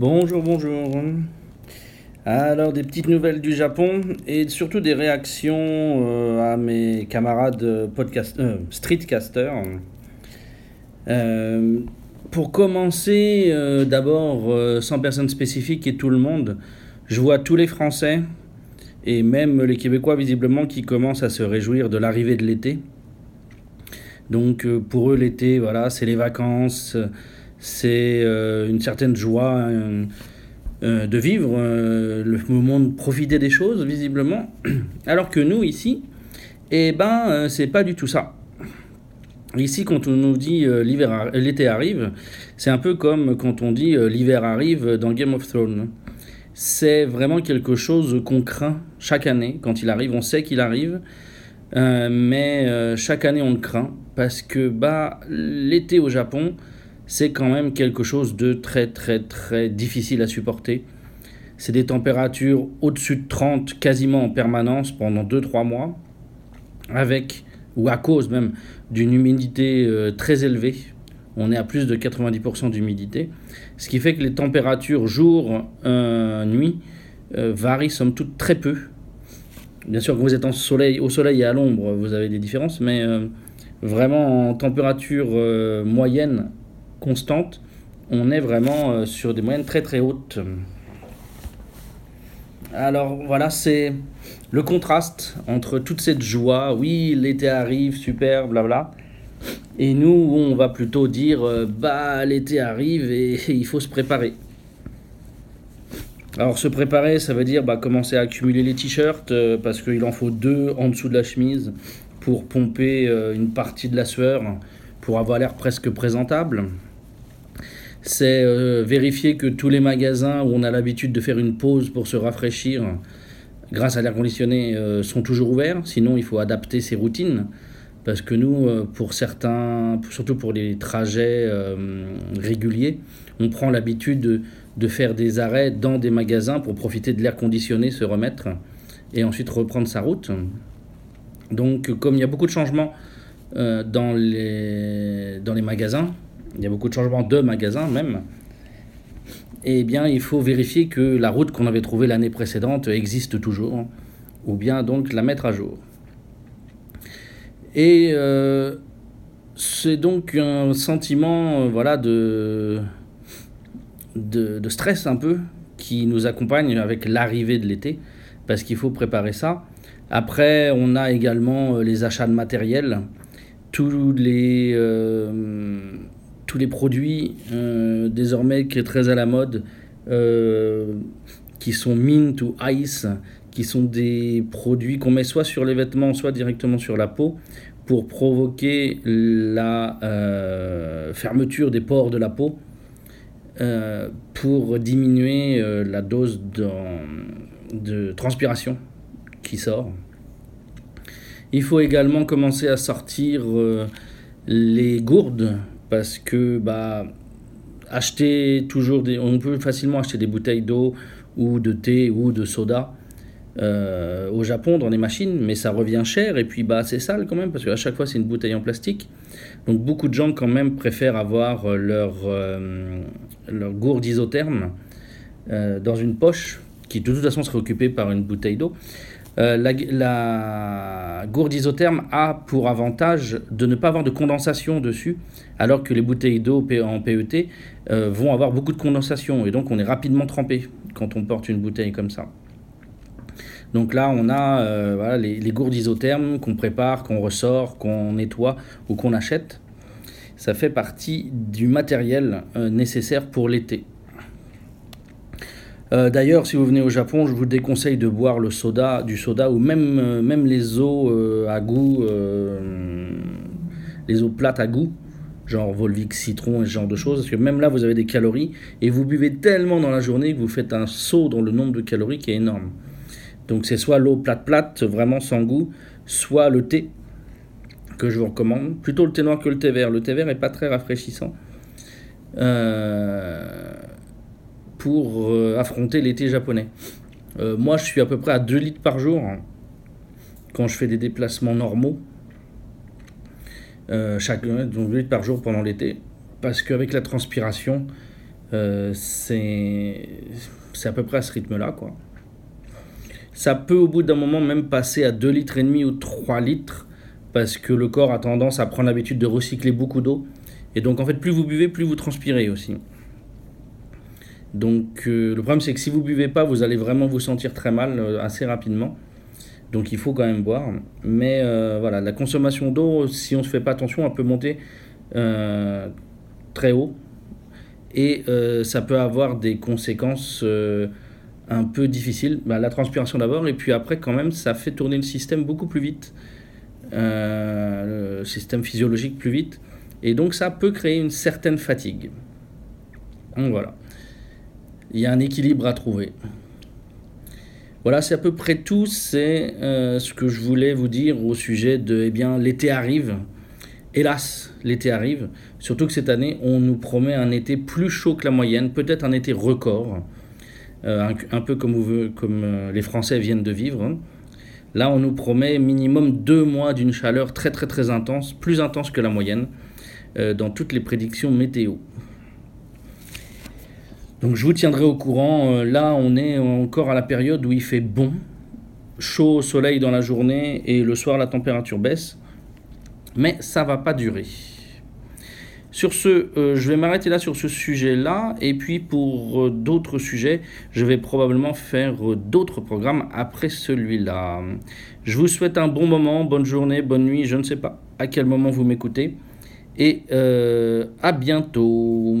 Bonjour, bonjour. Alors, des petites nouvelles du Japon et surtout des réactions euh, à mes camarades podcast, euh, streetcasters. Euh, pour commencer, euh, d'abord, euh, sans personne spécifique et tout le monde, je vois tous les Français et même les Québécois visiblement qui commencent à se réjouir de l'arrivée de l'été. Donc euh, pour eux, l'été, voilà, c'est les vacances, c'est euh, une certaine joie euh, euh, de vivre, le moment de profiter des choses, visiblement. Alors que nous, ici, eh ben, c'est pas du tout ça. Ici, quand on nous dit l'hiver, l'été arrive, c'est un peu comme quand on dit l'hiver arrive dans Game of Thrones. C'est vraiment quelque chose qu'on craint chaque année. Quand il arrive, on sait qu'il arrive, mais chaque année on le craint parce que bah, l'été au Japon, c'est quand même quelque chose de très très très difficile à supporter. C'est des températures au-dessus de 30 quasiment en permanence pendant 2-3 mois, avec, ou à cause même, d'une humidité euh, très élevée. On est à plus de 90% d'humidité, ce qui fait que les températures jour, euh, nuit euh, varient somme toute très peu. Bien sûr, quand vous êtes en soleil, au soleil et à l'ombre, vous avez des différences, mais euh, vraiment en température moyenne constante, on est vraiment euh, sur des moyennes très très hautes. Alors voilà, c'est le contraste entre toute cette joie, oui, l'été arrive, super, blabla, et nous, on va plutôt dire, euh, bah, l'été arrive et, il faut se préparer. Alors se préparer, ça veut dire bah, commencer à accumuler les t-shirts, euh, parce qu'il en faut deux en dessous de la chemise pour pomper une partie de la sueur, pour avoir l'air presque présentable. C'est euh, vérifier que tous les magasins où on a l'habitude de faire une pause pour se rafraîchir grâce à l'air conditionné euh, sont toujours ouverts. Sinon, il faut adapter ses routines. Parce que nous, euh, pour certains, surtout pour les trajets réguliers, on prend l'habitude de, de faire des arrêts dans des magasins pour profiter de l'air conditionné, se remettre et ensuite reprendre sa route. Donc, comme il y a beaucoup de changements dans, les, dans les magasins, il y a beaucoup de changements de magasins même, eh bien, il faut vérifier que la route qu'on avait trouvée l'année précédente existe toujours, ou bien donc la mettre à jour. Et euh, c'est donc un sentiment euh, voilà, de, de, stress un peu qui nous accompagne avec l'arrivée de l'été, parce qu'il faut préparer ça. Après, on a également euh, les achats de matériel, tous les, tous les produits euh, désormais qui est très à la mode, euh, qui sont mint ou ice, qui sont des produits qu'on met soit sur les vêtements, soit directement sur la peau, pour provoquer la euh, fermeture des pores de la peau, pour diminuer la dose de transpiration qui sort. Il faut également commencer à sortir les gourdes parce que bah, acheter toujours des, on peut facilement acheter des bouteilles d'eau ou de thé ou de soda euh, au Japon dans les machines, mais ça revient cher et puis bah c'est sale quand même parce qu'à chaque fois c'est une bouteille en plastique. Donc beaucoup de gens quand même préfèrent avoir euh, leur, euh, leur gourde isotherme euh, dans une poche qui de toute façon serait occupée par une bouteille d'eau. Euh, la, gourde isotherme a pour avantage de ne pas avoir de condensation dessus, alors que les bouteilles d'eau P- en PET euh, vont avoir beaucoup de condensation, et donc on est rapidement trempé quand on porte une bouteille comme ça. Donc là, on a euh, les, les gourdes isothermes qu'on prépare, qu'on ressort, qu'on nettoie ou qu'on achète. Ça fait partie du matériel nécessaire pour l'été. Euh, D'ailleurs, si vous venez au Japon, je vous déconseille de boire le soda, du soda ou même, euh, les eaux euh, à goût, les eaux plates à goût, genre Volvic citron et ce genre de choses, parce que même là, vous avez des calories et vous buvez tellement dans la journée que vous faites un saut dans le nombre de calories qui est énorme. Donc c'est soit l'eau plate plate, vraiment sans goût, soit le thé que je vous recommande. Plutôt le thé noir que le thé vert. Le thé vert est pas très rafraîchissant. Pour euh, affronter l'été japonais. Euh, moi, je suis à peu près à 2 litres par jour hein, quand je fais des déplacements normaux. Euh, chaque, donc 2 litres par jour pendant l'été. Parce qu'avec la transpiration, c'est à peu près à ce rythme-là, quoi. Ça peut au bout d'un moment même passer à 2 litres et demi ou 3 litres parce que le corps a tendance à prendre l'habitude de recycler beaucoup d'eau. Et donc en fait, plus vous buvez, plus vous transpirez aussi. Donc euh, le problème c'est que si vous buvez pas, vous allez vraiment vous sentir très mal euh, assez rapidement. Donc il faut quand même boire. Mais euh, voilà, la consommation d'eau, si on ne se fait pas attention, elle peut monter très haut. Et ça peut avoir des conséquences un peu difficiles. Bah, la transpiration d'abord, et puis après quand même, ça fait tourner le système beaucoup plus vite. le système physiologique plus vite. Et donc ça peut créer une certaine fatigue. Donc voilà. Il y a un équilibre à trouver. Voilà, c'est à peu près tout. C'est euh, ce que je voulais vous dire au sujet de, eh bien, l'été arrive. Hélas, l'été arrive. Surtout que cette année, on nous promet un été plus chaud que la moyenne, peut-être un été record, euh, un, peu comme, vous, comme euh, les Français viennent de vivre. Là, on nous promet minimum deux mois d'une chaleur très très très intense, plus intense que la moyenne. Dans toutes les prédictions météo. Donc je vous tiendrai au courant. Euh, là, on est encore à la période où il fait bon, chaud au soleil dans la journée et le soir la température baisse. Mais ça va pas durer. Sur ce, euh, je vais m'arrêter là sur ce sujet-là. Et puis pour d'autres sujets, je vais probablement faire d'autres programmes après celui-là. Je vous souhaite un bon moment, bonne journée, bonne nuit. Je ne sais pas à quel moment vous m'écoutez et euh, à bientôt.